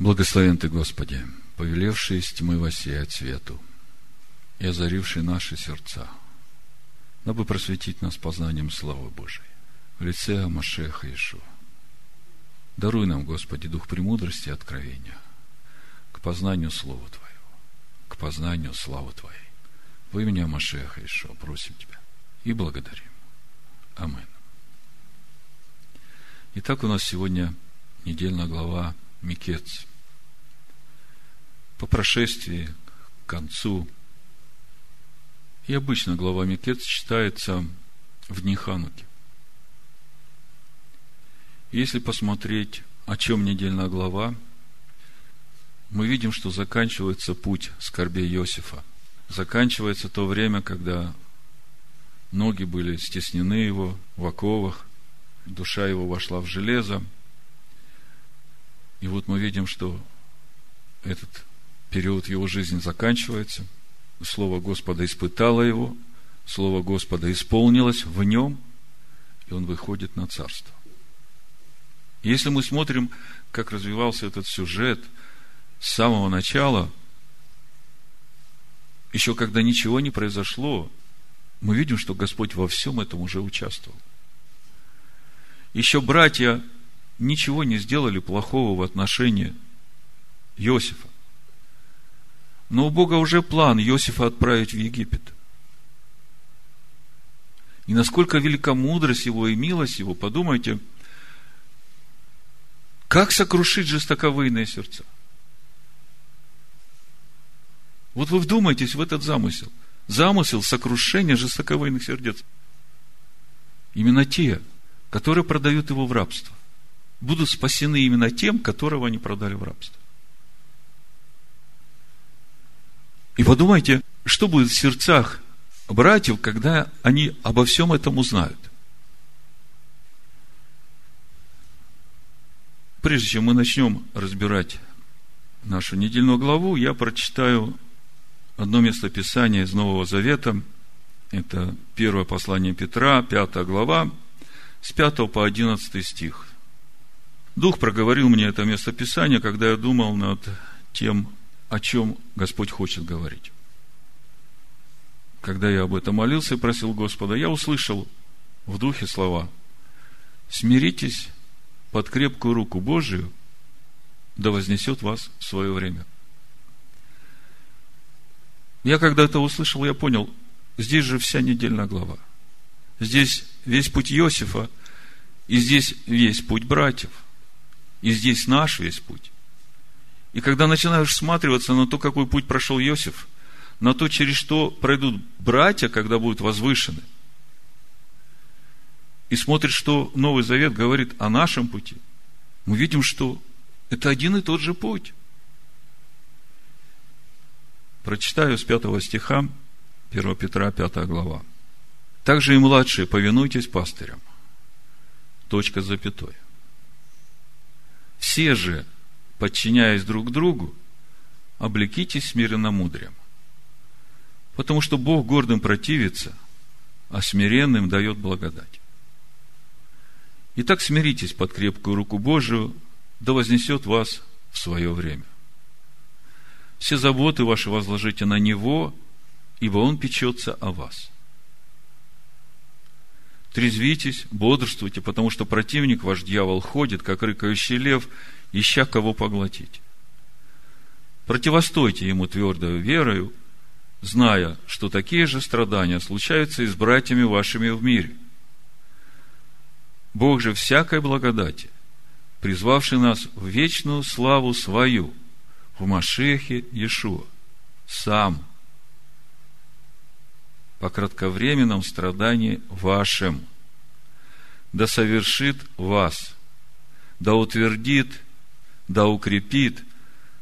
Благословен Ты, Господи, повелевший из тьмы воссеять свету и озаривший наши сердца, дабы просветить нас познанием славы Божией в лице Амашеха Ишуа. Даруй нам, Господи, дух премудрости и откровения к познанию Слова Твоего, к познанию славы Твоей. Во имя Амашеха Ишуа просим Тебя и благодарим. Амин. Итак, у нас сегодня недельная глава Микец. По прошествии к концу. И обычно глава Микец читается в дни Хануки. Если посмотреть, о чем недельная глава, мы видим, что заканчивается путь скорбей Иосифа. Заканчивается то время, когда ноги были стеснены его в оковах, душа его вошла в железо. И вот мы видим, что этот период его жизни заканчивается. Слово Господа испытало его, Слово Господа исполнилось в нем, и он выходит на царство. Если мы смотрим, как развивался этот сюжет с самого начала, еще когда ничего не произошло, мы видим, что Господь во всем этом уже участвовал. Еще братья ничего не сделали плохого в отношении Иосифа. Но у Бога уже план Иосифа отправить в Египет. И насколько велика мудрость его и милость его, подумайте, как сокрушить жестоковыйные сердца? Вот вы вдумайтесь в этот замысел. Замысел сокрушения жестоковыйных сердец. Именно те, которые продают его в рабство, будут спасены именно тем, которого они продали в рабство. И подумайте, что будет в сердцах братьев, когда они обо всем этом узнают. Прежде чем мы начнем разбирать нашу недельную главу, я прочитаю одно место Писания из Нового Завета. Это первое послание Петра, пятая глава, с 5 по 11 стих. Дух проговорил мне это место Писания, когда я думал над тем, о чем Господь хочет говорить. Когда я об этом молился и просил Господа, я услышал в духе слова «Смиритесь под крепкую руку Божию, да вознесет вас в свое время». Я когда это услышал, я понял, здесь же вся недельная глава. Здесь весь путь Иосифа, и здесь весь путь братьев, и здесь наш весь путь. И когда начинаешь всматриваться на то, какой путь прошел Иосиф, на то, через что пройдут братья, когда будут возвышены, и смотришь, что Новый Завет говорит о нашем пути, мы видим, что это один и тот же путь. Прочитаю с пятого стиха 1 Петра, 5 глава. Также и младшие, повинуйтесь пастырям. Точка с запятой. Все же, подчиняясь друг другу, облекитесь смиренно мудрым. Потому что Бог гордым противится, а смиренным дает благодать. Итак, смиритесь под крепкую руку Божию, да вознесет вас в свое время. Все заботы ваши возложите на Него, ибо Он печется о вас. Трезвитесь, бодрствуйте, потому что противник, ваш дьявол, ходит, как рыкающий лев, ища кого поглотить. Противостойте ему твердою верою, зная, что такие же страдания случаются и с братьями вашими в мире. Бог же всякой благодати, призвавший нас в вечную славу свою – в Машехе Иешуа сам по кратковременном страдании вашем, да совершит вас, да утвердит, да укрепит,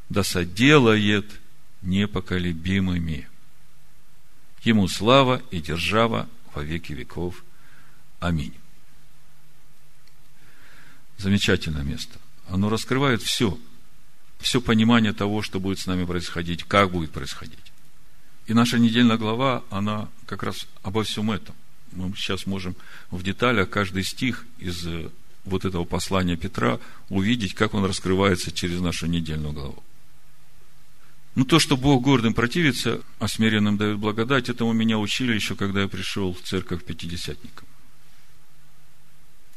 да соделает непоколебимыми. Ему слава и держава во веки веков. Аминь. Замечательное место. Оно раскрывает все – все понимание того, что будет с нами происходить, как будет происходить. И наша недельная глава, она как раз обо всем этом. Мы сейчас можем в деталях каждый стих из вот этого послания Петра, увидеть, как он раскрывается через нашу недельную главу. Ну, то, что Бог гордым противится, а смиренным дает благодать, этому меня учили еще, когда я пришел в церковь пятидесятникам.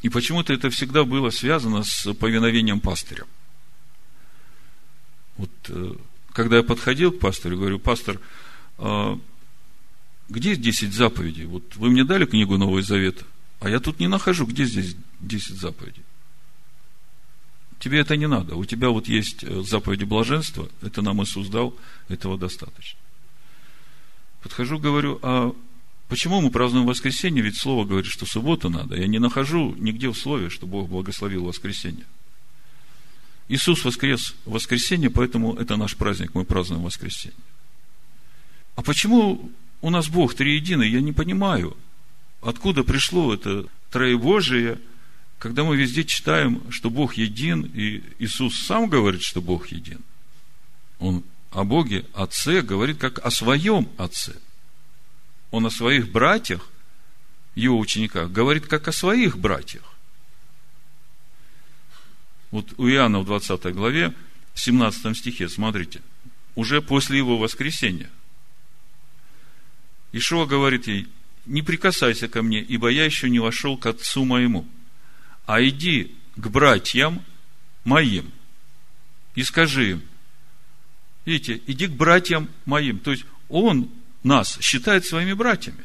И почему-то это всегда было связано с повиновением пастырям. Вот, э, когда я подходил к пастору, говорю, пастор, а где 10 заповедей? Вот вы мне дали книгу Нового Завета, а я тут не нахожу, где здесь 10 заповедей. Тебе это не надо. У тебя вот есть э, заповеди блаженства, это нам Иисус дал, этого достаточно. Подхожу, говорю, а почему мы празднуем воскресенье? Ведь Слово говорит, что субботу надо. Я не нахожу нигде в Слове, что Бог благословил воскресенье. Иисус воскрес в воскресенье, поэтому это наш праздник, мы празднуем воскресенье. А почему у нас Бог триединый? Я не понимаю, откуда пришло это троебожие, когда мы везде читаем, что Бог един, и Иисус сам говорит, что Бог един. Он о Боге, Отце, говорит как о своем Отце. Он о своих братьях, его учениках, говорит как о своих братьях. Вот у Иоанна в 20 главе, в 17 стихе, смотрите, уже после его воскресения. Ишуа говорит ей, не прикасайся ко мне, ибо я еще не вошел к отцу моему, а иди к братьям моим и скажи им, видите, иди к братьям моим. То есть, он нас считает своими братьями.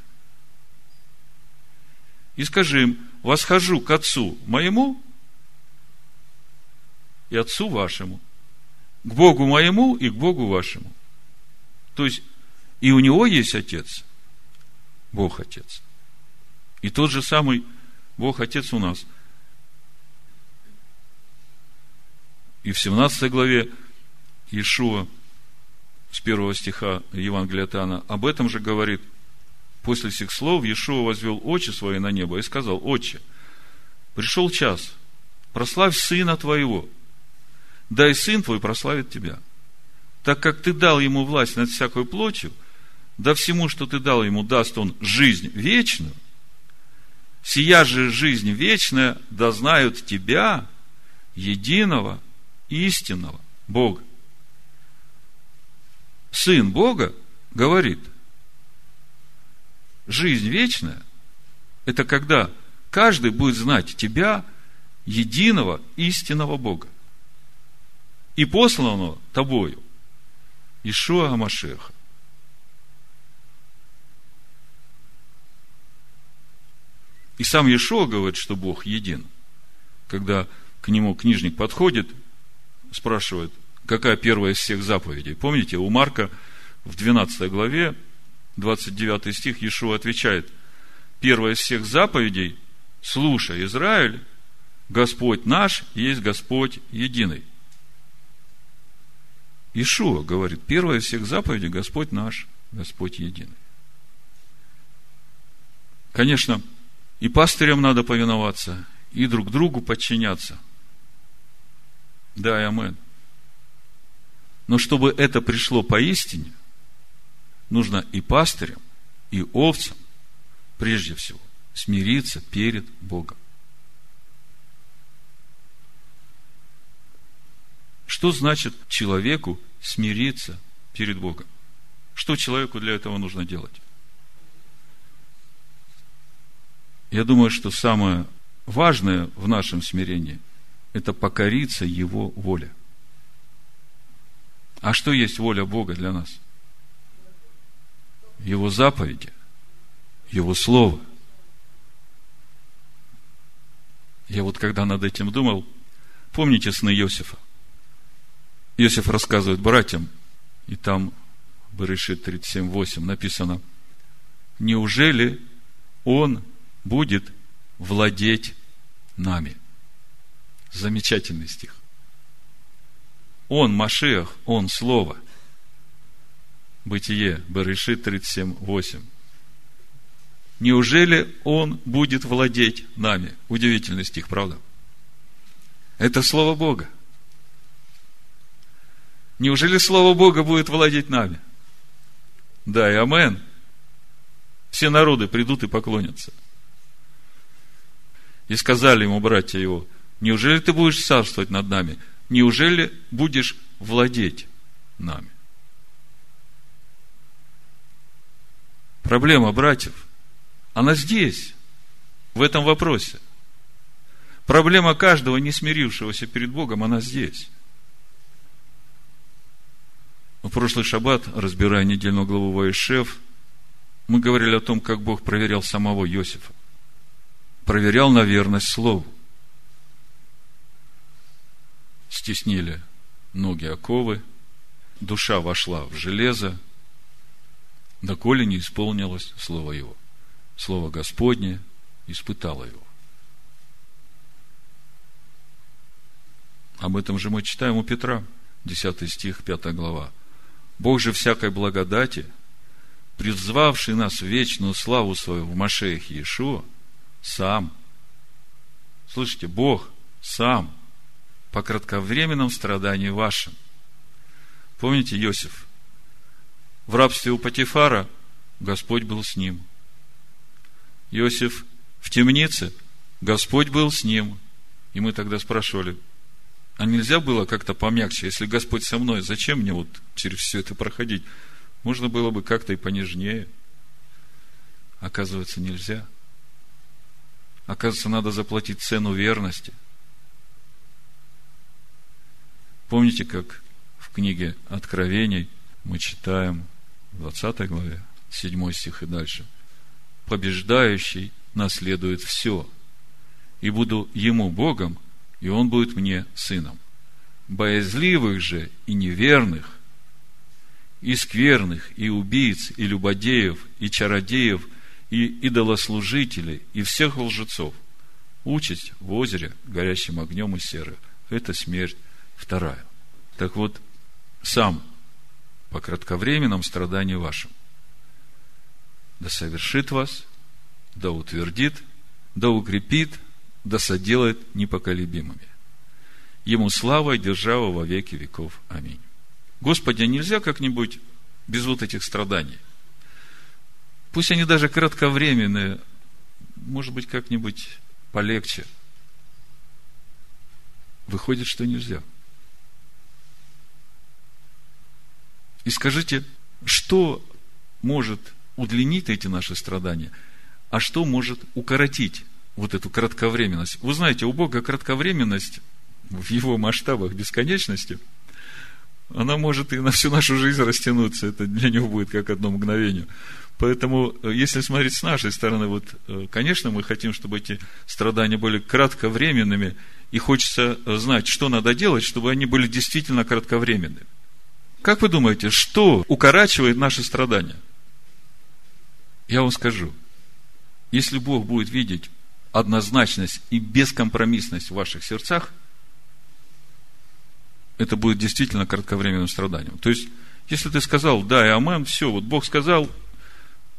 И скажи им, восхожу к отцу моему и Отцу вашему, к Богу моему и к Богу вашему. То есть, и у него есть Отец, Бог Отец. И тот же самый Бог Отец у нас. И в 17 главе Иешуа с первого стиха Евангелия от об этом же говорит. После всех слов Иешуа возвел очи свои на небо и сказал, Отче, пришел час, прославь Сына Твоего, да и Сын Твой прославит Тебя. Так как Ты дал Ему власть над всякой плотью, да всему, что Ты дал Ему, даст Он жизнь вечную, сия же жизнь вечная да знают Тебя, единого, истинного Бога. Сын Бога говорит, жизнь вечная – это когда каждый будет знать Тебя, единого, истинного Бога и посланного тобою, Ишуа Амашеха. И сам Ишуа говорит, что Бог един. Когда к нему книжник подходит, спрашивает, какая первая из всех заповедей. Помните, у Марка в 12 главе, 29 стих, Иешуа отвечает, первая из всех заповедей, слушай, Израиль, Господь наш есть Господь единый. Ишуа говорит, первая из всех заповедей Господь наш, Господь единый. Конечно, и пастырям надо повиноваться, и друг другу подчиняться. Да, и амен. Но чтобы это пришло поистине, нужно и пастырям, и овцам, прежде всего, смириться перед Богом. Что значит человеку смириться перед Богом? Что человеку для этого нужно делать? Я думаю, что самое важное в нашем смирении – это покориться Его воле. А что есть воля Бога для нас? Его заповеди, Его Слово. Я вот когда над этим думал, помните сны Иосифа? Иосиф рассказывает братьям, и там в Берешит 37.8 написано, неужели он будет владеть нами? Замечательный стих. Он Машех, он Слово. Бытие, Берешит 37.8. Неужели он будет владеть нами? Удивительный стих, правда? Это Слово Бога. Неужели Слово Бога будет владеть нами? Да, и амен. Все народы придут и поклонятся. И сказали ему братья его, неужели ты будешь царствовать над нами? Неужели будешь владеть нами? Проблема братьев, она здесь, в этом вопросе. Проблема каждого, не смирившегося перед Богом, она здесь. В прошлый шаббат, разбирая недельную главу Ваишев, мы говорили о том, как Бог проверял самого Иосифа. Проверял на верность Слову. Стеснили ноги оковы, душа вошла в железо, доколе не исполнилось Слово Его. Слово Господне испытало его. Об этом же мы читаем у Петра, 10 стих, 5 глава. Бог же всякой благодати, призвавший нас в вечную славу свою в Машеях Иешуа, сам, слышите, Бог сам, по кратковременном страдании вашим. Помните Иосиф? В рабстве у Патифара Господь был с ним. Иосиф в темнице, Господь был с ним. И мы тогда спрашивали, а нельзя было как-то помягче, если Господь со мной, зачем мне вот через все это проходить? Можно было бы как-то и понежнее. Оказывается, нельзя. Оказывается, надо заплатить цену верности. Помните, как в книге Откровений мы читаем в 20 главе, 7 стих и дальше. Побеждающий наследует все. И буду ему Богом, и он будет мне сыном. Боязливых же и неверных, и скверных, и убийц, и любодеев, и чародеев, и идолослужителей, и всех лжецов. Участь в озере горящим огнем и серой. Это смерть вторая. Так вот, сам по кратковременном страданию вашим да совершит вас, да утвердит, да укрепит, да соделает непоколебимыми. Ему слава и держава во веки веков. Аминь. Господи, а нельзя как-нибудь без вот этих страданий? Пусть они даже кратковременные, может быть, как-нибудь полегче. Выходит, что нельзя. И скажите, что может удлинить эти наши страдания, а что может укоротить вот эту кратковременность. Вы знаете, у Бога кратковременность в его масштабах бесконечности, она может и на всю нашу жизнь растянуться. Это для него будет как одно мгновение. Поэтому, э, если смотреть с нашей стороны, вот, э, конечно, мы хотим, чтобы эти страдания были кратковременными, и хочется э, знать, что надо делать, чтобы они были действительно кратковременными. Как вы думаете, что укорачивает наши страдания? Я вам скажу. Если Бог будет видеть однозначность и бескомпромиссность в ваших сердцах, это будет действительно кратковременным страданием. То есть, если ты сказал, да и амен, все, вот Бог сказал,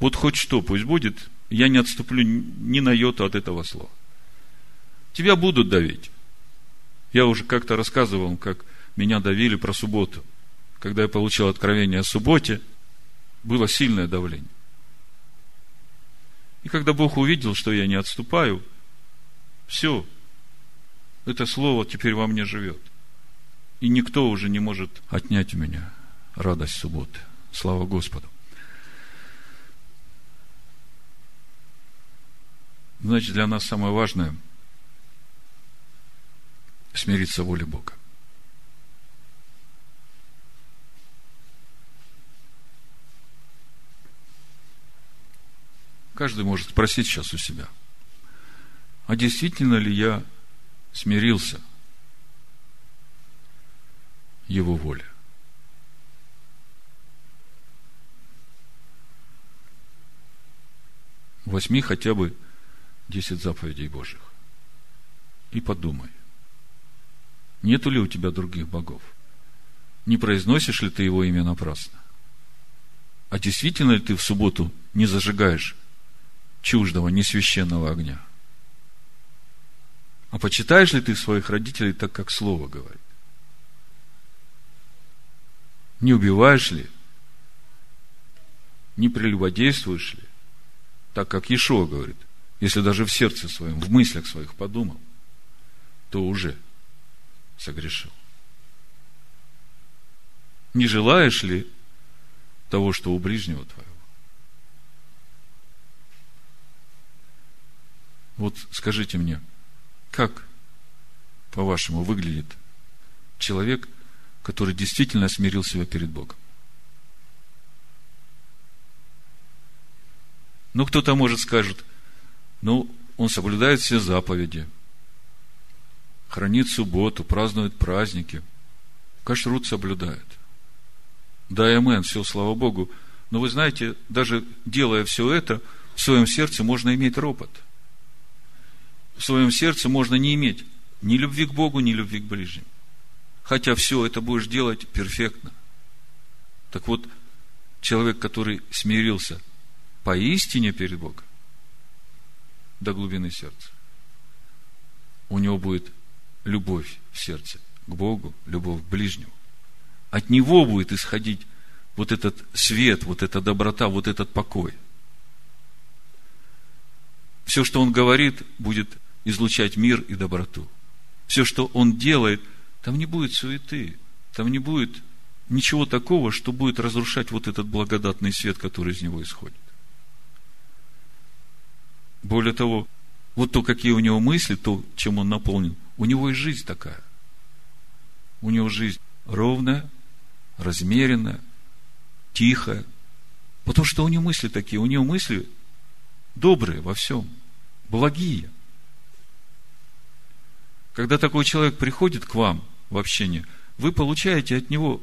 вот хоть что, пусть будет, я не отступлю ни на йоту от этого слова. Тебя будут давить. Я уже как-то рассказывал, как меня давили про субботу. Когда я получил откровение о субботе, было сильное давление. И когда Бог увидел, что я не отступаю, все, это слово теперь во мне живет. И никто уже не может отнять у меня радость субботы. Слава Господу. Значит, для нас самое важное – смириться воле Бога. Каждый может спросить сейчас у себя, а действительно ли я смирился его воле? Возьми хотя бы десять заповедей Божьих и подумай, нету ли у тебя других богов? Не произносишь ли ты его имя напрасно? А действительно ли ты в субботу не зажигаешь чуждого, несвященного огня? А почитаешь ли ты своих родителей так, как Слово говорит? Не убиваешь ли? Не прелюбодействуешь ли? Так, как Ишуа говорит. если даже в сердце своем, в мыслях своих подумал, то уже согрешил. Не желаешь ли того, что у ближнего твоего? Вот скажите мне, как, по-вашему, выглядит человек, который действительно смирил себя перед Богом? Ну, кто-то, может, скажет, ну, он соблюдает все заповеди, хранит субботу, празднует праздники, кашрут соблюдает. Да, амен, все, слава Богу. Но вы знаете, даже делая все это, в своем сердце можно иметь ропот. В своем сердце можно не иметь ни любви к Богу, ни любви к ближним. Хотя все это будешь делать перфектно. Так вот, человек, который смирился поистине перед Богом, до глубины сердца, у него будет любовь в сердце к Богу, любовь к ближнему. От него будет исходить вот этот свет, вот эта доброта, вот этот покой. Все, что он говорит, будет излучать мир и доброту. Все, что он делает, там не будет суеты, там не будет ничего такого, что будет разрушать вот этот благодатный свет, который из него исходит. Более того, вот то, какие у него мысли, то, чем он наполнен, у него и жизнь такая. У него жизнь ровная, размеренная, тихая. Потому что у него мысли такие, у него мысли добрые во всем, благие. Когда такой человек приходит к вам в общение, вы получаете от него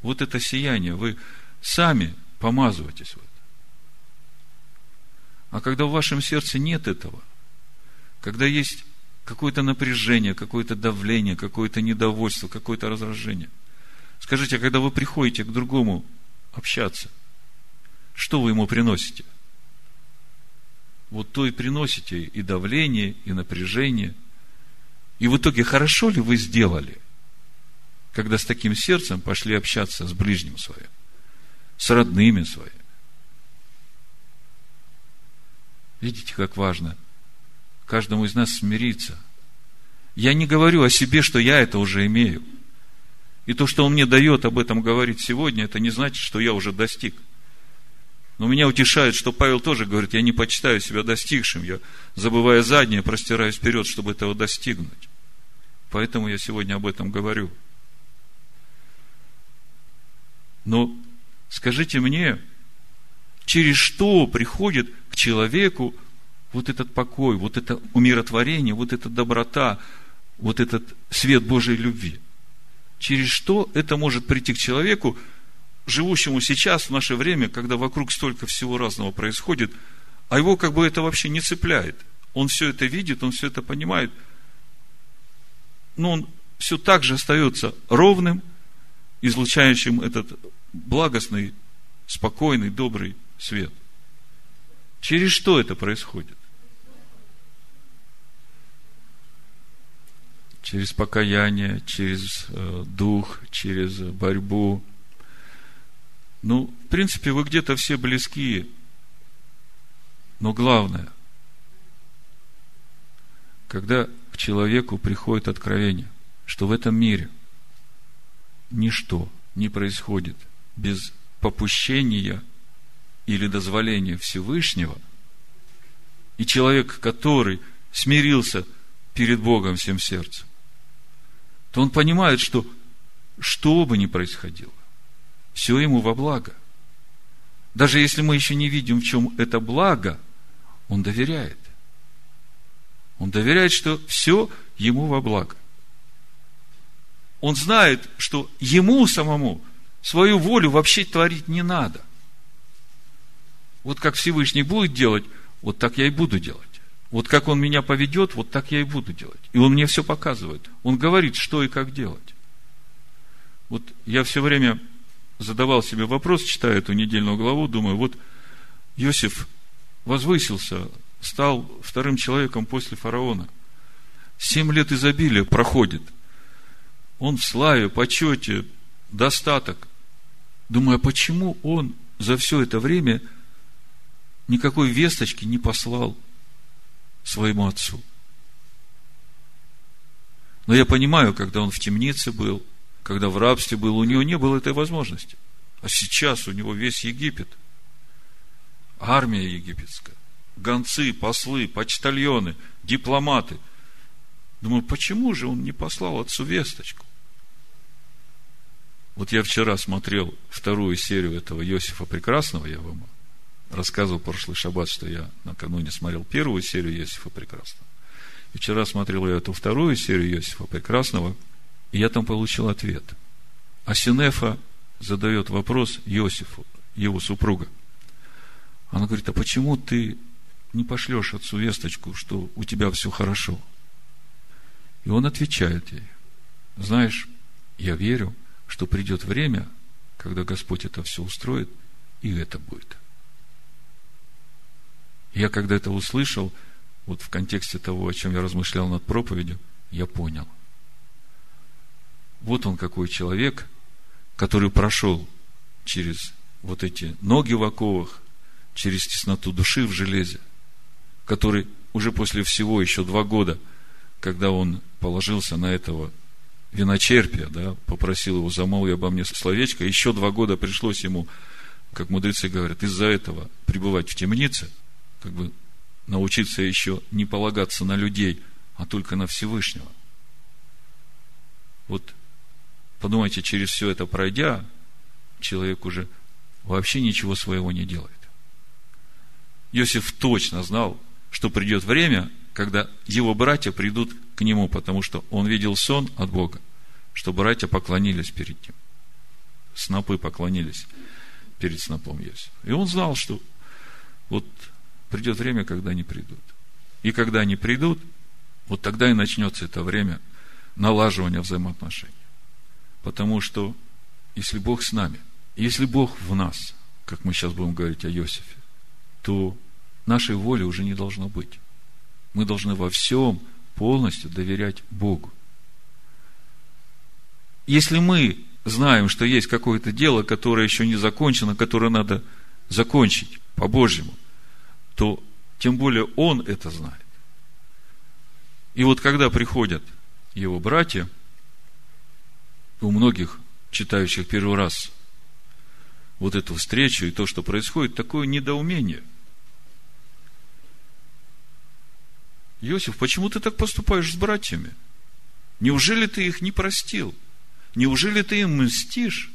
вот это сияние, вы сами помазываетесь в. А когда в вашем сердце нет этого, когда есть какое-то напряжение, какое-то давление, какое-то недовольство, какое-то раздражение. Скажите, а когда вы приходите к другому общаться, что вы ему приносите? Вот то и приносите и давление, и напряжение. И в итоге хорошо ли вы сделали, когда с таким сердцем пошли общаться с ближним своим, с родными своими? Видите, как важно каждому из нас смириться. Я не говорю о себе, что я это уже имею. И то, что он мне дает об этом говорить сегодня, это не значит, что я уже достиг. Но меня утешает, что Павел тоже говорит, я не почитаю себя достигшим, я, забывая заднее, простираюсь вперед, чтобы этого достигнуть. Поэтому я сегодня об этом говорю. Но скажите мне, через что приходит к человеку вот этот покой, вот это умиротворение, вот эта доброта, вот этот свет Божьей любви. Через что это может прийти к человеку, живущему сейчас, в наше время, когда вокруг столько всего разного происходит, а его как бы это вообще не цепляет. Он все это видит, он все это понимает, но он все так же остается ровным, излучающим этот благостный, спокойный, добрый свет. Через что это происходит? Через покаяние, через э, дух, через борьбу. Ну, в принципе, вы где-то все близкие. Но главное, когда человеку приходит откровение, что в этом мире ничто не происходит без попущения или дозволения Всевышнего, и человек, который смирился перед Богом всем сердцем, то он понимает, что что бы ни происходило, все ему во благо. Даже если мы еще не видим, в чем это благо, он доверяет. Он доверяет, что все ему во благо. Он знает, что ему самому свою волю вообще творить не надо. Вот как Всевышний будет делать, вот так я и буду делать. Вот как он меня поведет, вот так я и буду делать. И он мне все показывает. Он говорит, что и как делать. Вот я все время задавал себе вопрос, читая эту недельную главу, думаю, вот Иосиф возвысился, стал вторым человеком после фараона. Семь лет изобилия проходит. Он в славе, почете, достаток. Думаю, а почему он за все это время никакой весточки не послал своему отцу. Но я понимаю, когда он в темнице был, когда в рабстве был, у него не было этой возможности. А сейчас у него весь Египет. Армия египетская. Гонцы, послы, почтальоны, дипломаты. Думаю, почему же он не послал отцу весточку? Вот я вчера смотрел вторую серию этого Иосифа Прекрасного, я вам рассказывал прошлый шаббат, что я накануне смотрел первую серию Иосифа Прекрасного. И вчера смотрел я эту вторую серию Иосифа Прекрасного, и я там получил ответ. А Синефа задает вопрос Иосифу, его супруга. Она говорит, а почему ты не пошлешь отцу весточку, что у тебя все хорошо? И он отвечает ей, знаешь, я верю, что придет время, когда Господь это все устроит, и это будет. Я когда это услышал, вот в контексте того, о чем я размышлял над проповедью, я понял. Вот он какой человек, который прошел через вот эти ноги в оковах, через тесноту души в железе, который уже после всего, еще два года, когда он положился на этого виночерпия, да, попросил его, замолви обо мне словечко, еще два года пришлось ему, как мудрецы говорят, из-за этого пребывать в темнице, как бы научиться еще не полагаться на людей, а только на Всевышнего. Вот подумайте, через все это пройдя, человек уже вообще ничего своего не делает. Иосиф точно знал, что придет время, когда его братья придут к нему, потому что он видел сон от Бога, что братья поклонились перед ним. Снопы поклонились перед снопом Иосифа. И он знал, что вот придет время, когда они придут. И когда они придут, вот тогда и начнется это время налаживания взаимоотношений. Потому что если Бог с нами, если Бог в нас, как мы сейчас будем говорить о Иосифе, то нашей воли уже не должно быть. Мы должны во всем полностью доверять Богу. Если мы знаем, что есть какое-то дело, которое еще не закончено, которое надо закончить по-божьему, то тем более он это знает. И вот когда приходят его братья, у многих читающих первый раз вот эту встречу и то, что происходит, такое недоумение – Иосиф, почему ты так поступаешь с братьями? Неужели ты их не простил? Неужели ты им мстишь?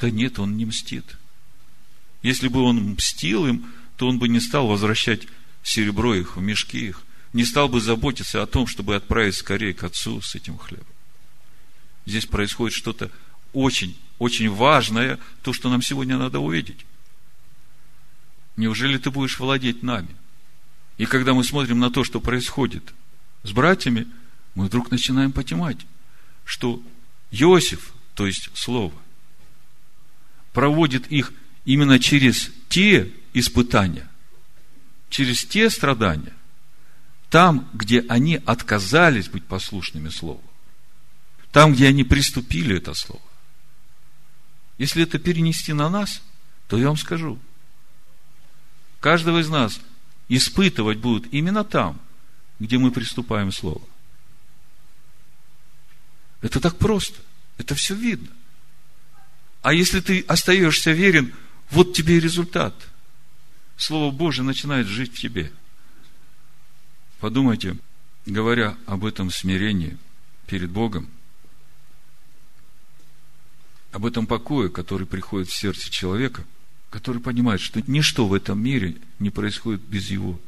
Да нет, он не мстит. Если бы он мстил им, то он бы не стал возвращать серебро их в мешки их, не стал бы заботиться о том, чтобы отправить скорее к отцу с этим хлебом. Здесь происходит что-то очень, очень важное, то, что нам сегодня надо увидеть. Неужели ты будешь владеть нами? И когда мы смотрим на то, что происходит с братьями, мы вдруг начинаем понимать, что Иосиф, то есть Слово, проводит их именно через те испытания, через те страдания, там, где они отказались быть послушными Слову, там, где они приступили это Слово. Если это перенести на нас, то я вам скажу, каждого из нас – испытывать будут именно там, где мы приступаем Слово. Это так просто. Это все видно. А если ты остаешься верен, вот тебе и результат. Слово Божье начинает жить в тебе. Подумайте, говоря об этом смирении перед Богом, об этом покое, который приходит в сердце человека – который понимает, что ничто в этом мире не происходит без его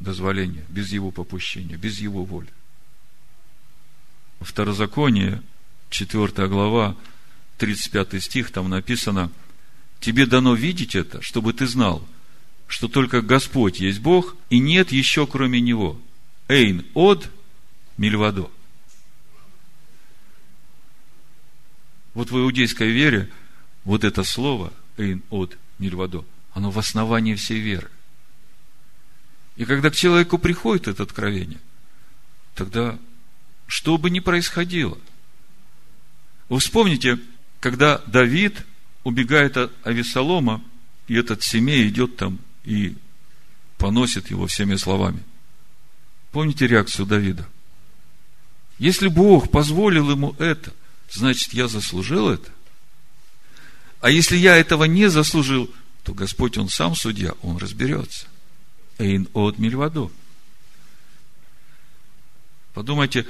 дозволения, без его попущения, без его воли. Второзаконие, 4 глава, 35 стих, там написано, «Тебе дано видеть это, чтобы ты знал, что только Господь есть Бог, и нет еще кроме Него. Эйн од мильвадо». Вот в иудейской вере вот это слово «эйн од Нильвадо, оно в основании всей веры. И когда к человеку приходит это откровение, тогда что бы ни происходило, вы вспомните, когда Давид убегает от Авесолома, и этот семей идет там и поносит его всеми словами. Помните реакцию Давида? Если Бог позволил ему это, значит, я заслужил это. А если я этого не заслужил, то Господь, Он сам судья, Он разберется. Эйн от мильвадо. Подумайте,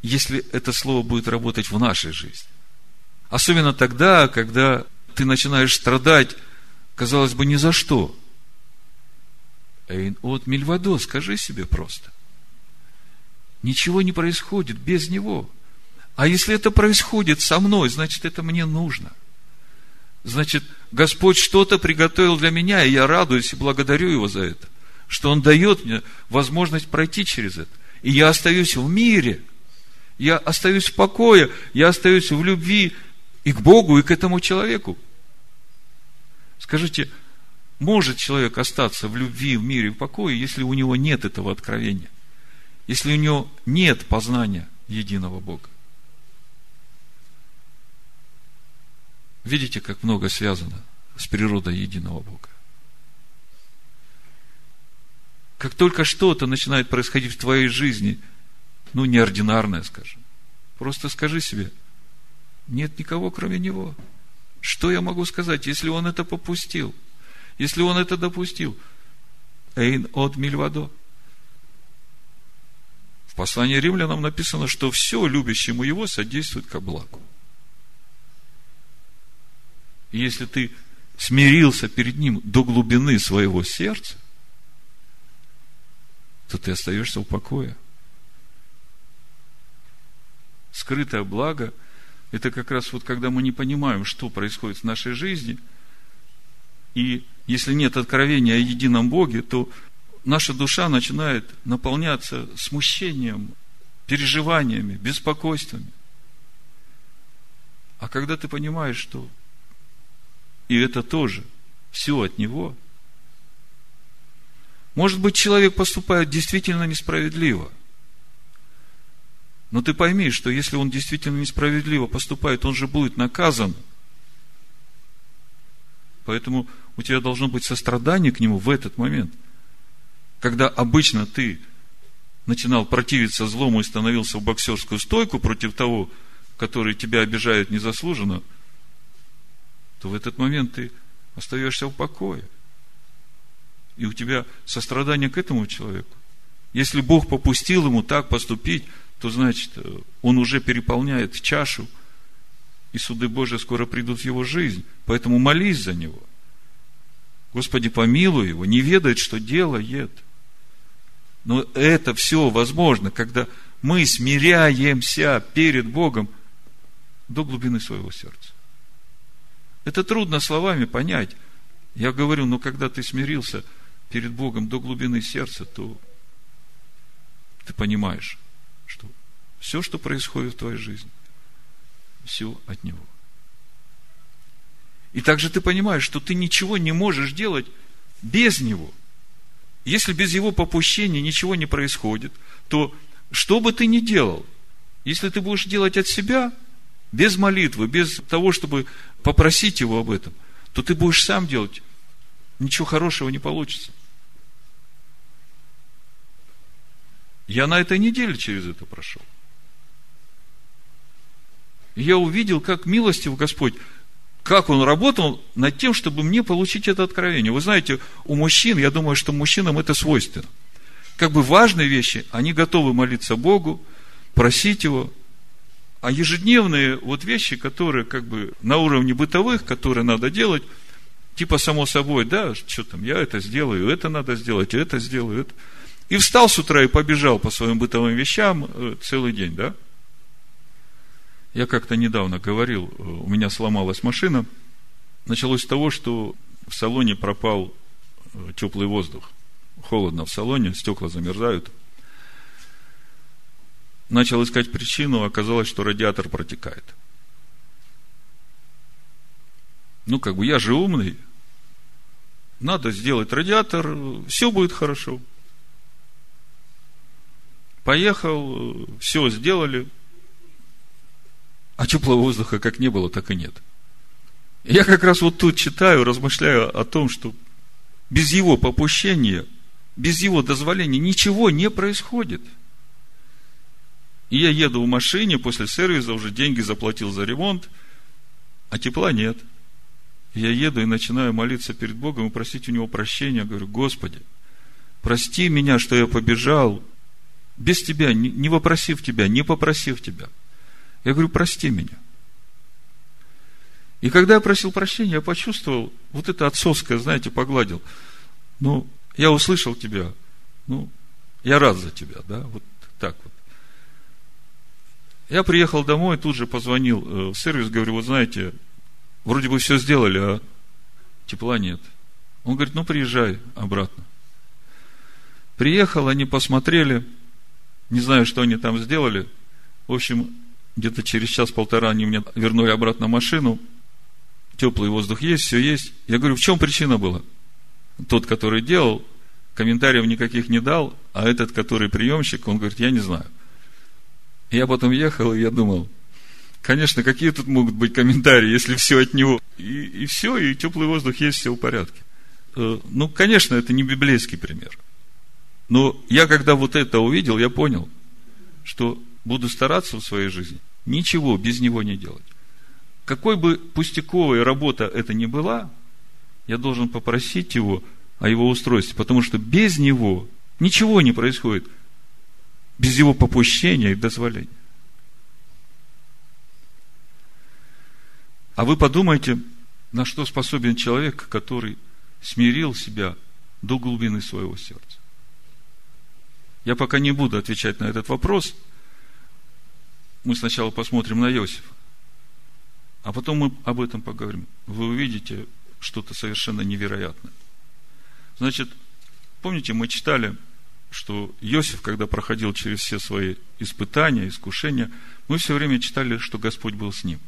если это слово будет работать в нашей жизни. Особенно тогда, когда ты начинаешь страдать, казалось бы, ни за что. Эйн от мильвадо, скажи себе просто. Ничего не происходит без него. А если это происходит со мной, значит, это мне нужно. Значит, Господь что-то приготовил для меня, и я радуюсь и благодарю Его за это. Что Он дает мне возможность пройти через это. И я остаюсь в мире. Я остаюсь в покое. Я остаюсь в любви и к Богу, и к этому человеку. Скажите, может человек остаться в любви, в мире, в покое, если у него нет этого откровения? Если у него нет познания единого Бога? Видите, как много связано с природой единого Бога? Как только что-то начинает происходить в твоей жизни, ну, неординарное, скажем, просто скажи себе, нет никого, кроме Него. Что я могу сказать, если Он это попустил? Если Он это допустил? Эйн от Мильвадо. В послании римлянам написано, что все любящему Его содействует ко благу. Если ты смирился перед Ним до глубины своего сердца, то ты остаешься в покое. Скрытое благо – это как раз вот когда мы не понимаем, что происходит в нашей жизни, и если нет откровения о едином Боге, то наша душа начинает наполняться смущением, переживаниями, беспокойствами. А когда ты понимаешь, что и это тоже все от Него – может быть, человек поступает действительно несправедливо. Но ты пойми, что если он действительно несправедливо поступает, он же будет наказан. Поэтому у тебя должно быть сострадание к нему в этот момент. Когда обычно ты начинал противиться злому и становился в боксерскую стойку против того, который тебя обижает незаслуженно, то в этот момент ты остаешься в покое – и у тебя сострадание к этому человеку. Если Бог попустил ему так поступить, то значит, э, он уже переполняет чашу, и суды Божии скоро придут в его жизнь. Поэтому молись за него. Господи, помилуй его, не ведает, что делает. Но это все возможно, когда мы смиряемся перед Богом до глубины своего сердца. Это трудно словами понять. Я говорю, но когда ты смирился – перед Богом до глубины сердца, то ты понимаешь, что все, что происходит в твоей жизни, все от Него. И также ты понимаешь, что ты ничего не можешь делать без Него. Если без Его попущения ничего не происходит, то что бы ты ни делал, если ты будешь делать от себя, без молитвы, без того, чтобы попросить Его об этом, то ты будешь сам делать ничего хорошего не получится. Я на этой неделе через это прошел. Я увидел, как милостив Господь, как Он работал над тем, чтобы мне получить это откровение. Вы знаете, у мужчин, я думаю, что мужчинам это свойственно. Как бы важные вещи, они готовы молиться Богу, просить Его, а ежедневные вот вещи, которые как бы на уровне бытовых, которые надо делать – типа само собой, да, что там, я это сделаю, это надо сделать, это сделаю, это. И встал с утра и побежал по своим бытовым вещам э, целый день, да? Я как-то недавно говорил, э, у меня сломалась машина. Началось с того, что в салоне пропал э, теплый воздух. Холодно в салоне, стекла замерзают. Начал искать причину, оказалось, что радиатор протекает. Ну, как бы я же умный, надо сделать радиатор, все будет хорошо. Поехал, все сделали, а теплого воздуха как не было, так и нет. Я как раз вот тут читаю, размышляю о том, что без его попущения без его дозволения ничего не происходит. И я еду в машине после сервиса, уже деньги заплатил за ремонт, а тепла нет. Я еду и начинаю молиться перед Богом и просить у Него прощения. Говорю, Господи, прости меня, что я побежал без Тебя, не вопросив Тебя, не попросив Тебя. Я говорю, прости меня. И когда я просил прощения, я почувствовал, вот это отцовское, знаете, погладил. Ну, я услышал тебя, ну, я рад за тебя, да, вот так вот. Я приехал домой, тут же позвонил э, в сервис, говорю, вот знаете, вроде бы все сделали, а тепла нет. Он говорит, ну, приезжай обратно. Приехал, они посмотрели, не знаю, что они там сделали. В общем, где-то через час-полтора они мне вернули обратно машину, теплый воздух есть, все есть. Я говорю, в чем причина была? Тот, который делал, комментариев никаких не дал, а этот, который приемщик, он говорит, я не знаю. Я потом ехал, и я думал, конечно, какие тут могут быть комментарии, если все от него. И, и все, и теплый воздух есть, все в порядке. Э, ну, конечно, это не библейский пример. Но я, когда вот это увидел, я понял, что буду стараться в своей жизни ничего без него не делать. Какой бы пустяковая работа это ни была, я должен попросить его о его устройстве, потому что без него ничего не происходит, без его попущения и дозволения. А вы подумайте, на что способен человек, который смирил себя до глубины своего сердца. Я пока не буду отвечать на этот вопрос. Мы сначала посмотрим на Иосифа. А потом мы об этом поговорим. Вы увидите что-то совершенно невероятное. Значит, помните, мы читали, что Иосиф, когда проходил через все свои испытания, искушения, мы все время читали, что Господь был с ним.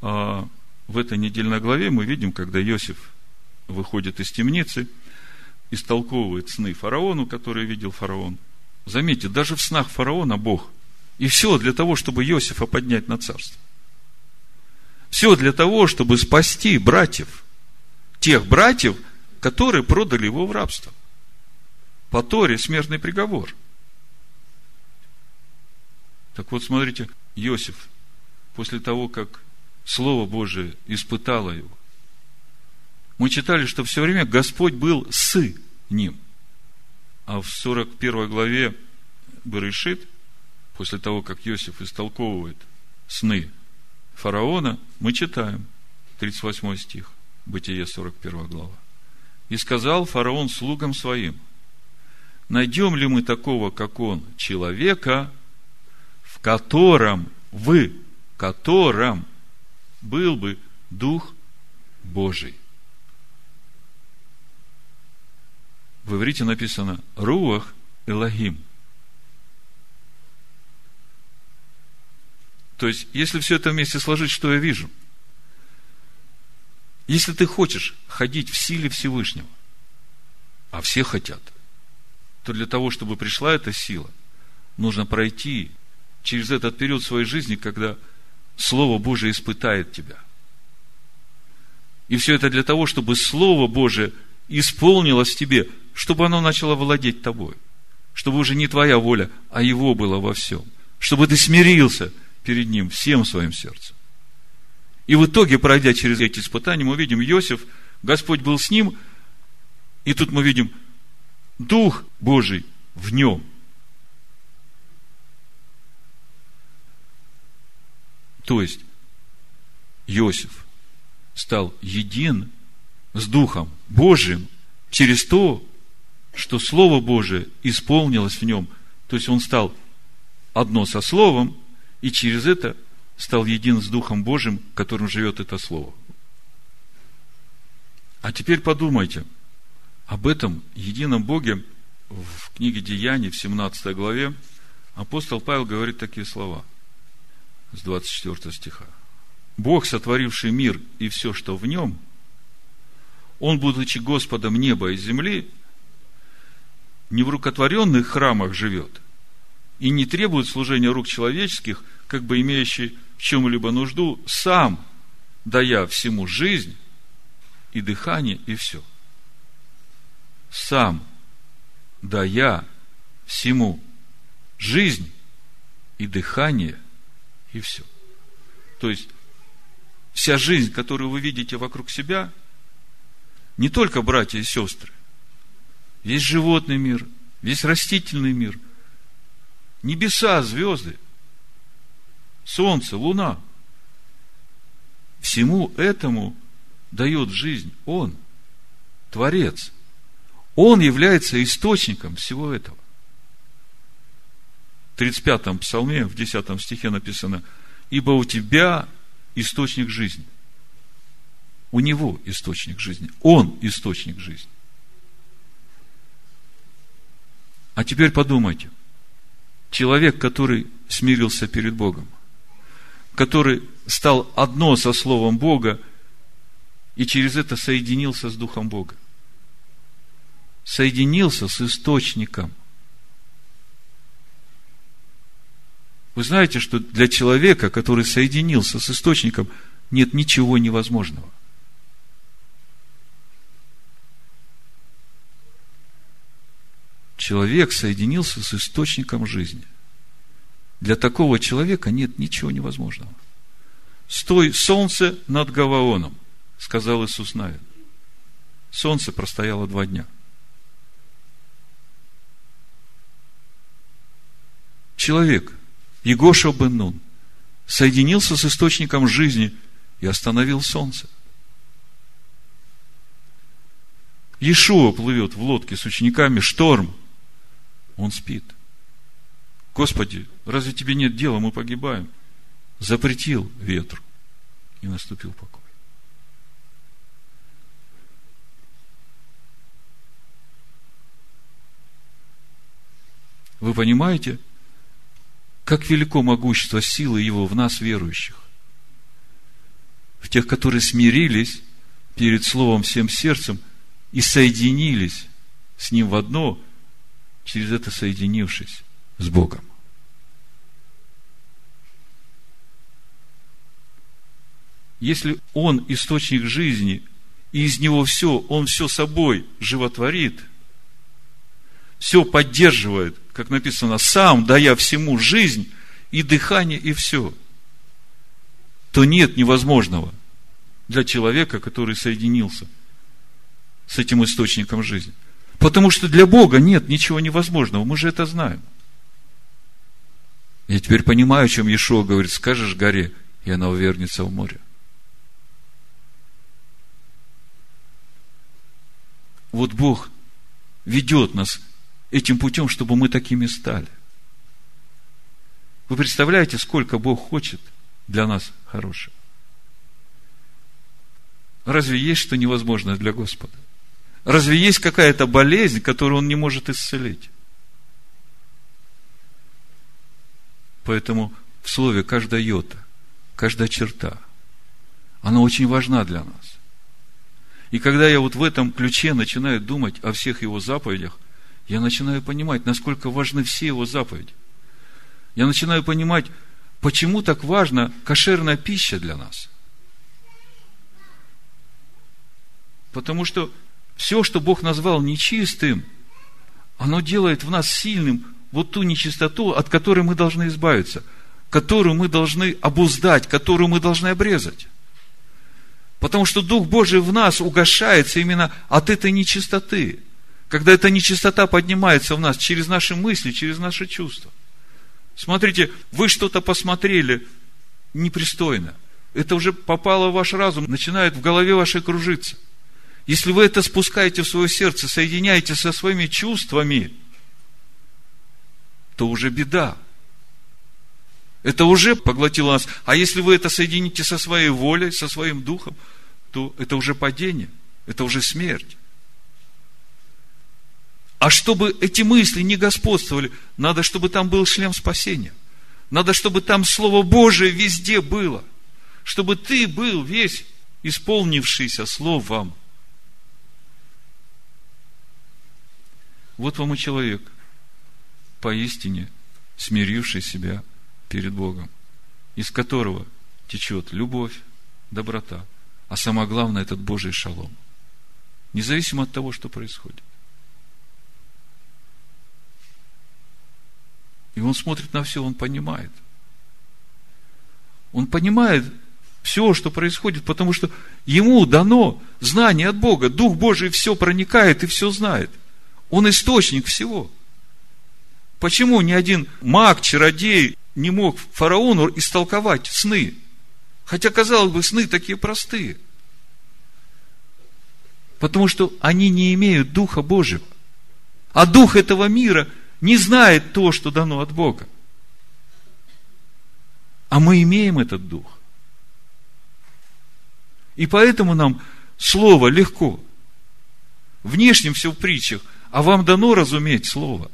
А в этой недельной главе мы видим, когда Иосиф выходит из темницы, истолковывает сны фараону, которые видел фараон. Заметьте, даже в снах фараона Бог. И все для того, чтобы Иосифа поднять на царство. Все для того, чтобы спасти братьев, тех братьев, которые продали его в рабство. По Торе смертный приговор. Так вот, смотрите, Иосиф, после того, как Слово Божие испытало его, мы читали, что все время Господь был с ним. А в 41 главе Берешит, после того, как Иосиф истолковывает сны фараона, мы читаем 38 стих, Бытие 41 глава. И сказал фараон слугам своим, найдем ли мы такого, как он, человека, в котором вы, котором был бы Дух Божий. В иврите написано Руах Элогим – То есть, если все это вместе сложить, что я вижу? Если ты хочешь ходить в силе Всевышнего, а все хотят, то для того, чтобы пришла эта сила, нужно пройти через этот период своей жизни, когда Слово Божие испытает тебя. И все это для того, чтобы Слово Божие исполнилось в тебе, чтобы оно начало владеть тобой. Чтобы уже не твоя воля, а Его было во всем. Чтобы ты смирился – перед Ним всем своим сердцем. И в итоге, пройдя через эти испытания, мы видим Иосиф, Господь был с ним, и тут мы видим Дух Божий в нем. То есть, Иосиф стал един с Духом Божиим через то, что Слово Божие исполнилось в нем. То есть, он стал одно со Словом, и через это стал един с Духом Божьим, которым живет это Слово. А теперь подумайте об этом едином Боге в книге Деяний, в 17 главе. Апостол Павел говорит такие слова с 24 стиха. Бог, сотворивший мир и все, что в нем, Он, будучи Господом неба и земли, не в рукотворенных храмах живет и не требует служения рук человеческих, как бы имеющий в чем-либо нужду, сам дая всему жизнь и дыхание, и все. Сам дая всему жизнь и дыхание, и все. То есть, вся жизнь, которую вы видите вокруг себя, не только братья и сестры, весь животный мир, весь растительный мир, небеса, звезды, солнце, луна, всему этому дает жизнь Он, Творец. Он является источником всего этого. В 35-м псалме, в 10 стихе написано, «Ибо у тебя источник жизни». У него источник жизни. Он источник жизни. А теперь подумайте. Человек, который смирился перед Богом, который стал одно со Словом Бога и через это соединился с Духом Бога. Соединился с источником. Вы знаете, что для человека, который соединился с источником, нет ничего невозможного. Человек соединился с источником жизни. Для такого человека нет ничего невозможного. Стой, солнце над Гаваоном, сказал Иисус Навин. Солнце простояло два дня. Человек, Егоша бен соединился с источником жизни и остановил солнце. Иешуа плывет в лодке с учениками, шторм. Он спит. Господи, разве тебе нет дела, мы погибаем? Запретил ветру, и наступил покой. Вы понимаете, как велико могущество силы Его в нас, верующих? В тех, которые смирились перед Словом всем сердцем и соединились с Ним в одно, через это соединившись с Богом. Если Он источник жизни, и из Него все, Он все собой животворит, все поддерживает, как написано, сам дая всему жизнь и дыхание, и все, то нет невозможного для человека, который соединился с этим источником жизни. Потому что для Бога нет ничего невозможного, мы же это знаем. Я теперь понимаю, о чем Ешо говорит, скажешь горе, и она увернется в море. Вот Бог ведет нас этим путем, чтобы мы такими стали. Вы представляете, сколько Бог хочет для нас хорошего? Разве есть что невозможное для Господа? Разве есть какая-то болезнь, которую Он не может исцелить? Поэтому в слове каждая йота, каждая черта, она очень важна для нас. И когда я вот в этом ключе начинаю думать о всех его заповедях, я начинаю понимать, насколько важны все его заповеди. Я начинаю понимать, почему так важна кошерная пища для нас. Потому что все, что Бог назвал нечистым, оно делает в нас сильным вот ту нечистоту, от которой мы должны избавиться, которую мы должны обуздать, которую мы должны обрезать. Потому что Дух Божий в нас угошается именно от этой нечистоты. Когда эта нечистота поднимается в нас через наши мысли, через наши чувства. Смотрите, вы что-то посмотрели непристойно. Это уже попало в ваш разум, начинает в голове вашей кружиться. Если вы это спускаете в свое сердце, соединяете со своими чувствами, то уже беда. Это уже поглотило нас. А если вы это соедините со своей волей, со своим духом, то это уже падение, это уже смерть. А чтобы эти мысли не господствовали, надо, чтобы там был шлем спасения. Надо, чтобы там Слово Божие везде было. Чтобы ты был весь исполнившийся Словом. Вот вам и человек, поистине смиривший себя перед Богом, из которого течет любовь, доброта, а самое главное, этот Божий шалом. Независимо от того, что происходит. И он смотрит на все, он понимает. Он понимает все, что происходит, потому что ему дано знание от Бога. Дух Божий все проникает и все знает. Он источник всего. Почему ни один маг, чародей не мог фараону истолковать сны? Хотя, казалось бы, сны такие простые. Потому что они не имеют Духа Божьего. А Дух этого мира не знает то, что дано от Бога. А мы имеем этот Дух. И поэтому нам Слово легко. Внешним все в притчах, а вам дано разуметь Слово.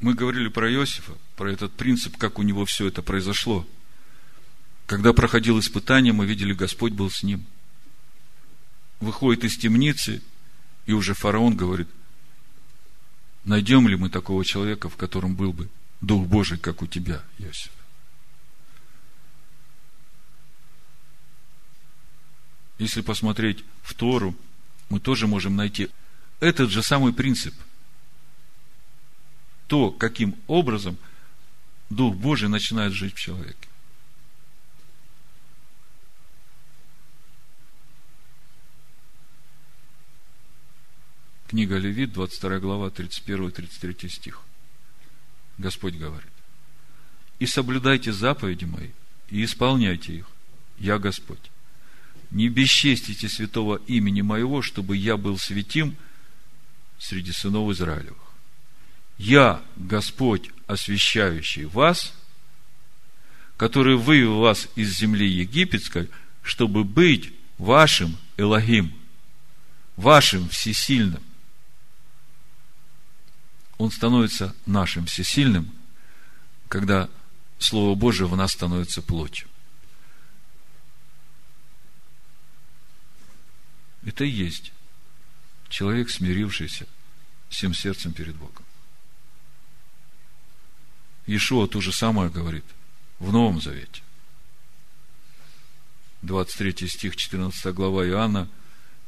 Мы говорили про Иосифа, про этот принцип, как у него все это произошло. Когда проходил испытание, мы видели, Господь был с ним. Выходит из темницы, и уже фараон говорит, найдем ли мы такого человека, в котором был бы Дух Божий, как у тебя, Иосиф. Если посмотреть в Тору, мы тоже можем найти этот же самый принцип. То, каким образом Дух Божий начинает жить в человеке. Книга Левит, 22 глава, 31-33 стих. Господь говорит. И соблюдайте заповеди мои, и исполняйте их. Я Господь. Не бесчестите святого имени моего, чтобы я был святим среди сынов Израилевых. Я Господь, освящающий вас, который вывел вас из земли египетской, чтобы быть вашим Элогим, вашим всесильным он становится нашим всесильным, когда Слово Божие в нас становится плотью. Это и есть человек, смирившийся всем сердцем перед Богом. Иешуа то же самое говорит в Новом Завете. 23 стих, 14 глава Иоанна,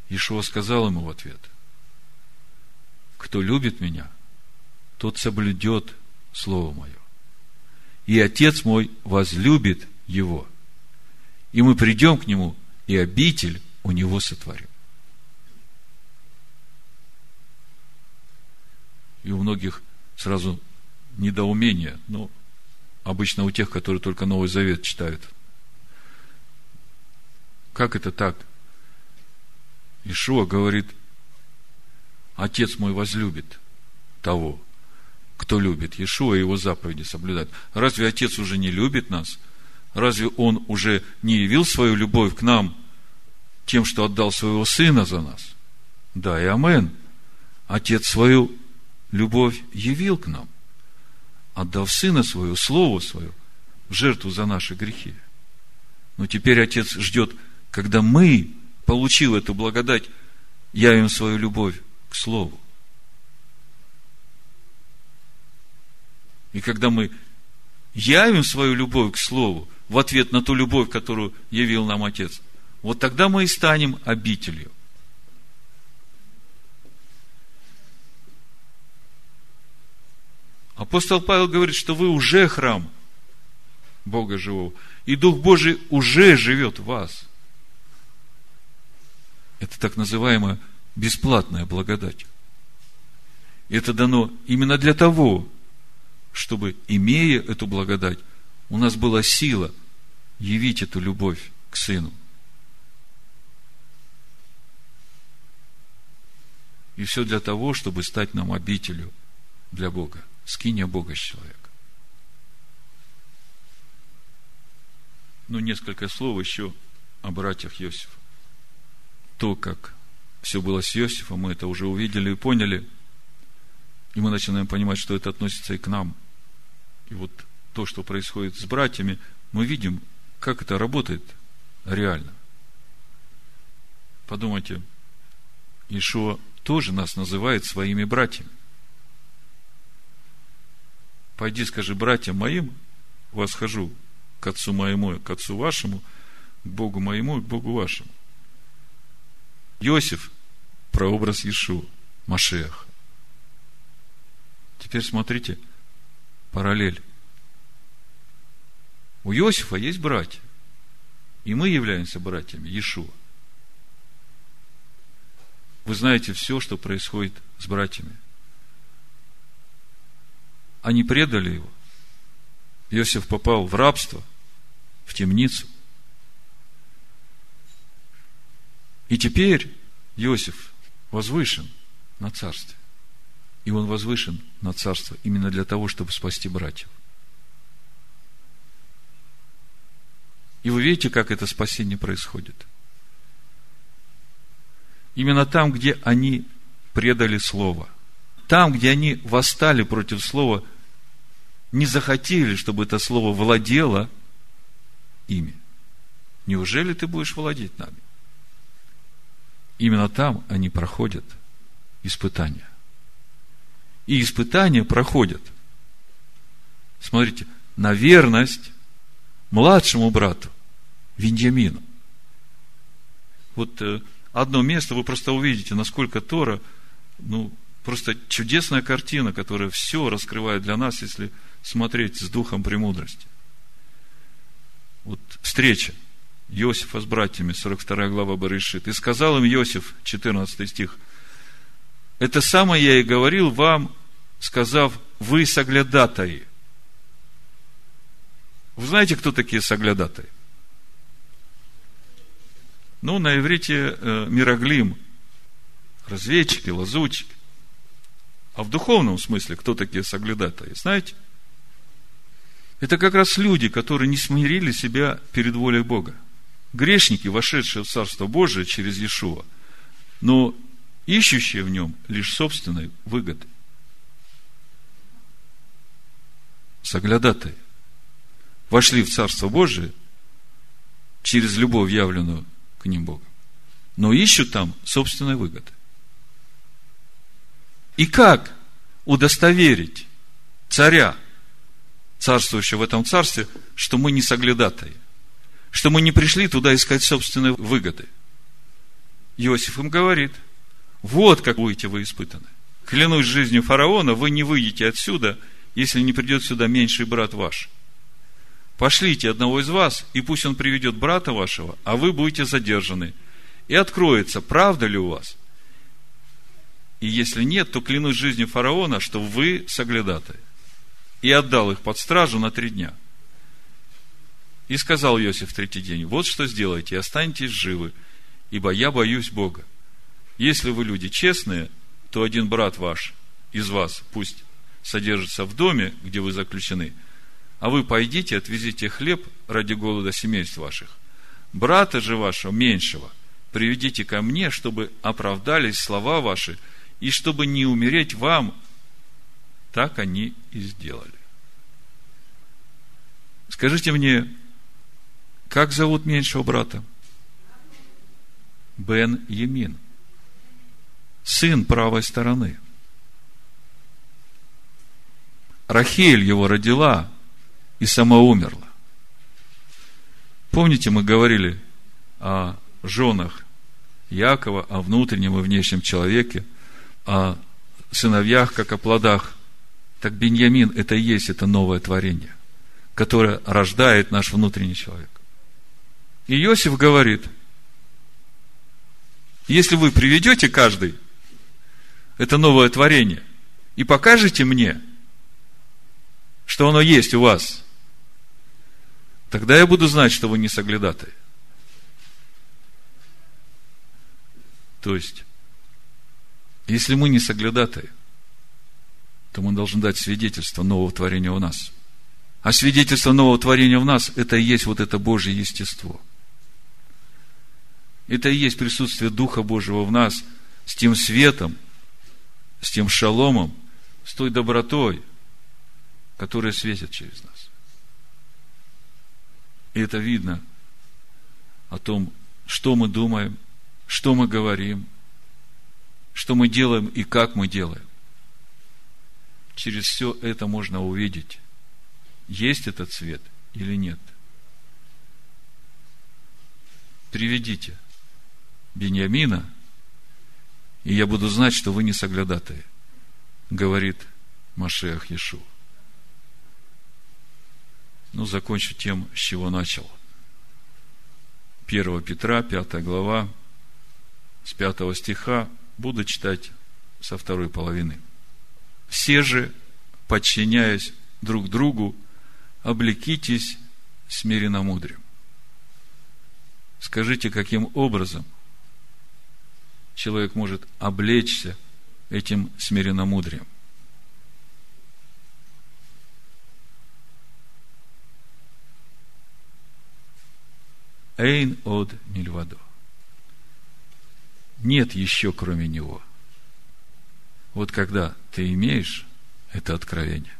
Иешуа сказал ему в ответ, кто любит меня, тот соблюдет Слово Мое. И Отец мой возлюбит его. И мы придем к нему, и обитель у него сотворим. И у многих сразу недоумение, но обычно у тех, которые только Новый Завет читают. Как это так? Ишуа говорит, Отец мой возлюбит того, кто любит Иешуа и его заповеди соблюдает. Разве Отец уже не любит нас? Разве Он уже не явил свою любовь к нам тем, что отдал своего Сына за нас? Да, и амен. Отец свою любовь явил к нам, отдав Сына свою, Слово свое, в жертву за наши грехи. Но теперь Отец ждет, когда мы, получив эту благодать, явим свою любовь к Слову. И когда мы явим свою любовь к Слову в ответ на ту любовь, которую явил нам Отец, вот тогда мы и станем обителью. Апостол Павел говорит, что вы уже храм Бога живого, и Дух Божий уже живет в вас. Это так называемая бесплатная благодать. Это дано именно для того, чтобы, имея эту благодать, у нас была сила явить эту любовь к Сыну. И все для того, чтобы стать нам обителю для Бога, скиния Бога с человека. Ну, несколько слов еще о братьях Иосифа. То, как все было с Иосифом, мы это уже увидели и поняли. И мы начинаем понимать, что это относится и к нам – и вот то, что происходит с братьями, мы видим, как это работает реально. Подумайте, Ишуа тоже нас называет своими братьями. Пойди, скажи братьям моим, восхожу к отцу моему, к отцу вашему, к Богу моему и к Богу вашему. Иосиф – прообраз Иешуа, Машех. Теперь смотрите, параллель. У Иосифа есть братья. И мы являемся братьями Иешуа. Вы знаете все, что происходит с братьями. Они предали его. Иосиф попал в рабство, в темницу. И теперь Иосиф возвышен на царстве. И он возвышен на царство именно для того, чтобы спасти братьев. И вы видите, как это спасение происходит. Именно там, где они предали Слово. Там, где они восстали против Слова, не захотели, чтобы это Слово владело ими. Неужели ты будешь владеть нами? Именно там они проходят испытания. И испытания проходят. Смотрите, на верность младшему брату, Виньямину. Вот э, одно место, вы просто увидите, насколько Тора, ну, просто чудесная картина, которая все раскрывает для нас, если смотреть с духом премудрости. Вот встреча Иосифа с братьями, 42 глава Барышит. И сказал им Иосиф, 14 стих, это самое я и говорил вам, сказав, вы соглядатаи. Вы знаете, кто такие соглядатаи? Ну, на иврите э, мироглим, разведчики, лазутчики. А в духовном смысле кто такие соглядатаи? Знаете? Это как раз люди, которые не смирили себя перед волей Бога. Грешники, вошедшие в Царство Божие через Иешуа, но ищущие в нем лишь собственной выгоды. Соглядатые вошли в Царство Божие через любовь, явленную к ним Богом, но ищут там собственной выгоды. И как удостоверить царя, царствующего в этом царстве, что мы не соглядатые, что мы не пришли туда искать собственной выгоды. Иосиф им говорит, вот как будете вы испытаны. Клянусь жизнью фараона, вы не выйдете отсюда, если не придет сюда меньший брат ваш. Пошлите одного из вас, и пусть он приведет брата вашего, а вы будете задержаны. И откроется, правда ли у вас. И если нет, то клянусь жизнью фараона, что вы соглядатые. И отдал их под стражу на три дня. И сказал Иосиф в третий день, вот что сделайте, останьтесь живы, ибо я боюсь Бога. Если вы люди честные, то один брат ваш из вас пусть содержится в доме, где вы заключены, а вы пойдите, отвезите хлеб ради голода семейств ваших. Брата же вашего, меньшего, приведите ко мне, чтобы оправдались слова ваши, и чтобы не умереть вам. Так они и сделали. Скажите мне, как зовут меньшего брата? Бен Емин. Сын правой стороны. Рахель его родила и сама умерла. Помните, мы говорили о женах Якова, о внутреннем и внешнем человеке, о сыновьях, как о плодах. Так Беньямин – это и есть это новое творение, которое рождает наш внутренний человек. И Иосиф говорит, если вы приведете каждый это новое творение и покажете мне, что оно есть у вас, тогда я буду знать, что вы не соглядатые. То есть, если мы не соглядатые, то мы должны дать свидетельство нового творения у нас. А свидетельство нового творения в нас – это и есть вот это Божье естество. Это и есть присутствие Духа Божьего в нас с тем светом, с тем шаломом, с той добротой, которая светит через нас. И это видно о том, что мы думаем, что мы говорим, что мы делаем и как мы делаем. Через все это можно увидеть, есть этот цвет или нет. Приведите Бениамина, и я буду знать, что вы не соглядатые, говорит Машех Иешуа. Ну, закончу тем, с чего начал. 1 Петра, 5 глава, с 5 стиха, буду читать со второй половины. Все же, подчиняясь друг другу, облекитесь смиренномудрием. Скажите, каким образом человек может облечься этим смиренномудрием? Эйн от Мильвадо. Нет еще кроме него. Вот когда ты имеешь это откровение,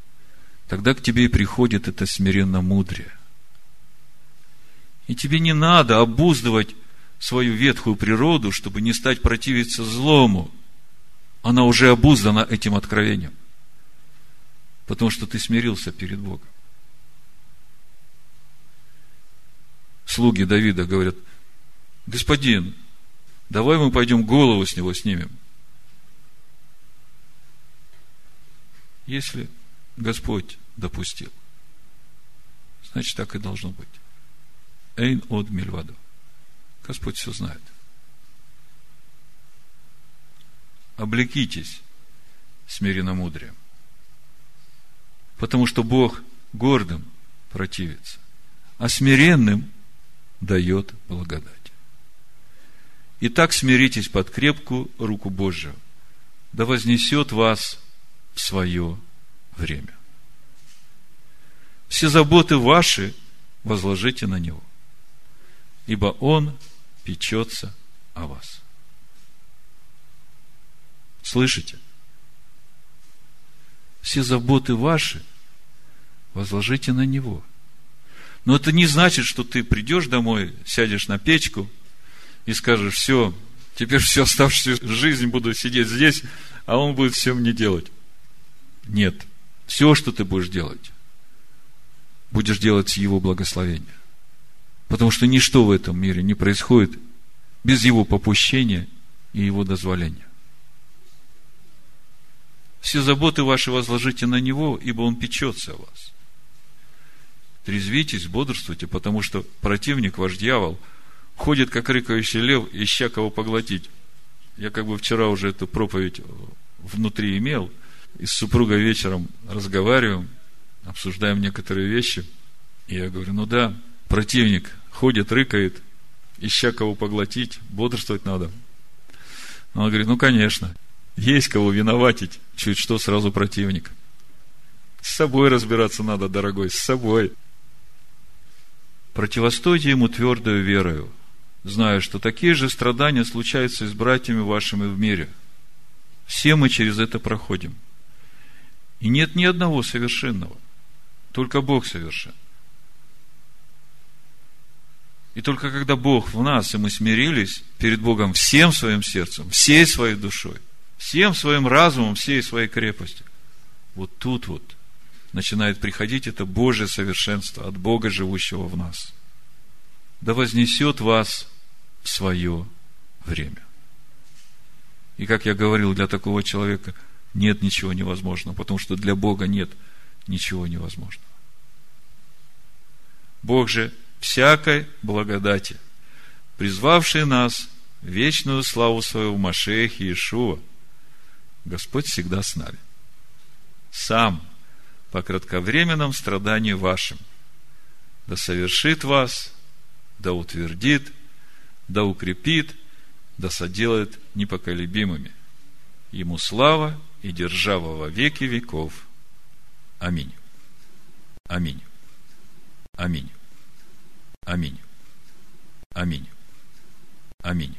тогда к тебе и приходит это смиренно мудрее. И тебе не надо обуздывать свою ветхую природу, чтобы не стать противиться злому. Она уже обуздана этим откровением. Потому что ты смирился перед Богом. Слуги Давида говорят, господин, давай мы пойдем голову с него снимем. Если Господь допустил, значит, так и должно быть. Эйн от Мильваду. Господь все знает. Облекитесь смиренно-мудрием. Потому что Бог гордым противится, а смиренным дает благодать. Итак, смиритесь под крепкую руку Божию, да вознесет вас в свое время. Все заботы ваши возложите на Него, ибо Он печется о вас. Слышите? Все заботы ваши возложите на Него. Но это не значит, что ты придешь домой, сядешь на печку и скажешь, все, теперь всю оставшуюся жизнь буду сидеть здесь, а он будет все мне делать. Нет. Все, что ты будешь делать, будешь делать с его благословения. Потому что ничто в этом мире не происходит без его попущения и его дозволения. Все заботы ваши возложите на него, ибо он печется о вас. Трезвитесь, бодрствуйте, потому что противник, ваш дьявол, ходит, как рыкающий лев, ища кого поглотить. Я как бы вчера уже эту проповедь внутри имел, и с супругой вечером разговариваем, обсуждаем некоторые вещи. И я говорю, ну да, противник ходит, рыкает, ища кого поглотить, бодрствовать надо. Он говорит, ну, конечно, есть кого виноватить, чуть что сразу противник. С собой разбираться надо, дорогой, с собой. Противостойте ему твердою верою, зная, что такие же страдания случаются и с братьями вашими в мире. Все мы через это проходим. И нет ни одного совершенного. Только Бог совершен. И только когда Бог в нас, и мы смирились перед Богом всем своим сердцем, всей своей душой, всем своим разумом, всей своей крепостью, вот тут вот начинает приходить это Божье совершенство от Бога, живущего в нас. Да вознесет вас в свое время. И как я говорил, для такого человека нет ничего невозможного, потому что для Бога нет ничего невозможного. Бог же всякой благодати, призвавший нас в вечную славу своего Машеха Иешуа, Господь всегда с нами. Сам по кратковременном страдании вашим, да совершит вас, да утвердит, да укрепит, да соделает непоколебимыми. Ему слава и держава во веки веков. Аминь. Аминь. Аминь. Аминь. Аминь. Аминь.